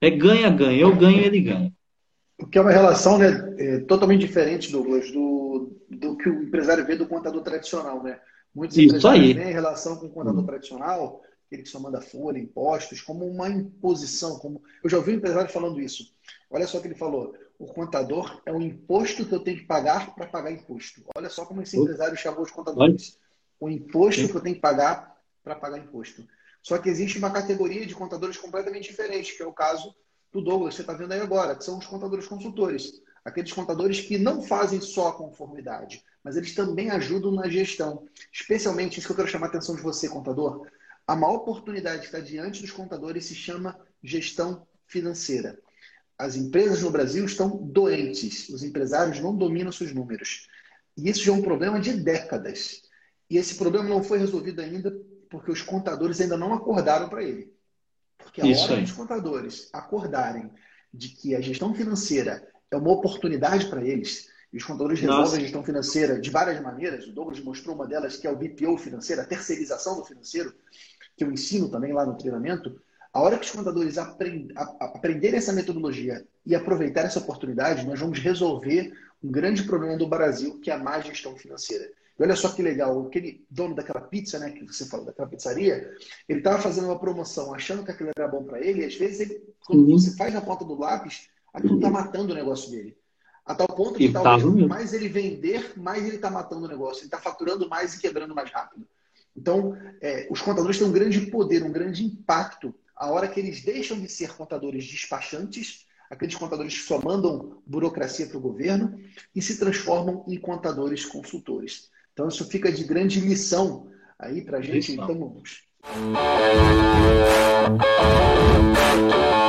É ganha-ganha. Eu ganho, ele ganha. Porque é uma relação né, é, totalmente diferente, Douglas, do, do que o empresário vê do contador tradicional. Né? Muitos Isso empresários aí. a relação com o contador tradicional, aquele que só manda folha, impostos, como uma imposição. Como... Eu já ouvi um empresário falando isso. Olha só o que ele falou. O contador é um imposto que eu tenho que pagar para pagar imposto. Olha só como esse empresário chamou os contadores. O imposto que eu tenho que pagar para pagar imposto. Só que existe uma categoria de contadores completamente diferente, que é o caso do Douglas, você está vendo aí agora, que são os contadores consultores. Aqueles contadores que não fazem só conformidade, mas eles também ajudam na gestão. Especialmente, isso que eu quero chamar a atenção de você, contador. A maior oportunidade que está diante dos contadores se chama gestão financeira. As empresas no Brasil estão doentes. Os empresários não dominam seus números. E isso já é um problema de décadas. E esse problema não foi resolvido ainda porque os contadores ainda não acordaram para ele. Porque a Isso hora dos contadores acordarem de que a gestão financeira é uma oportunidade para eles, e os contadores Nossa. resolvem a gestão financeira de várias maneiras, o Douglas mostrou uma delas que é o BPO financeiro, a terceirização do financeiro, que eu ensino também lá no treinamento. A hora que os contadores aprend aprenderem essa metodologia e aproveitar essa oportunidade, nós vamos resolver um grande problema do Brasil, que é a má gestão financeira. E olha só que legal, aquele dono daquela pizza, né, que você falou, daquela pizzaria, ele estava fazendo uma promoção achando que aquilo era bom para ele, e às vezes, ele, quando uhum. você faz na ponta do lápis, aquilo está matando o negócio dele. A tal ponto que tá talvez mais ele vender, mais ele está matando o negócio. Ele está faturando mais e quebrando mais rápido. Então, é, os contadores têm um grande poder, um grande impacto a hora que eles deixam de ser contadores despachantes, aqueles contadores que só mandam burocracia para o governo, e se transformam em contadores consultores. Então, isso fica de grande lição aí para a gente. Então,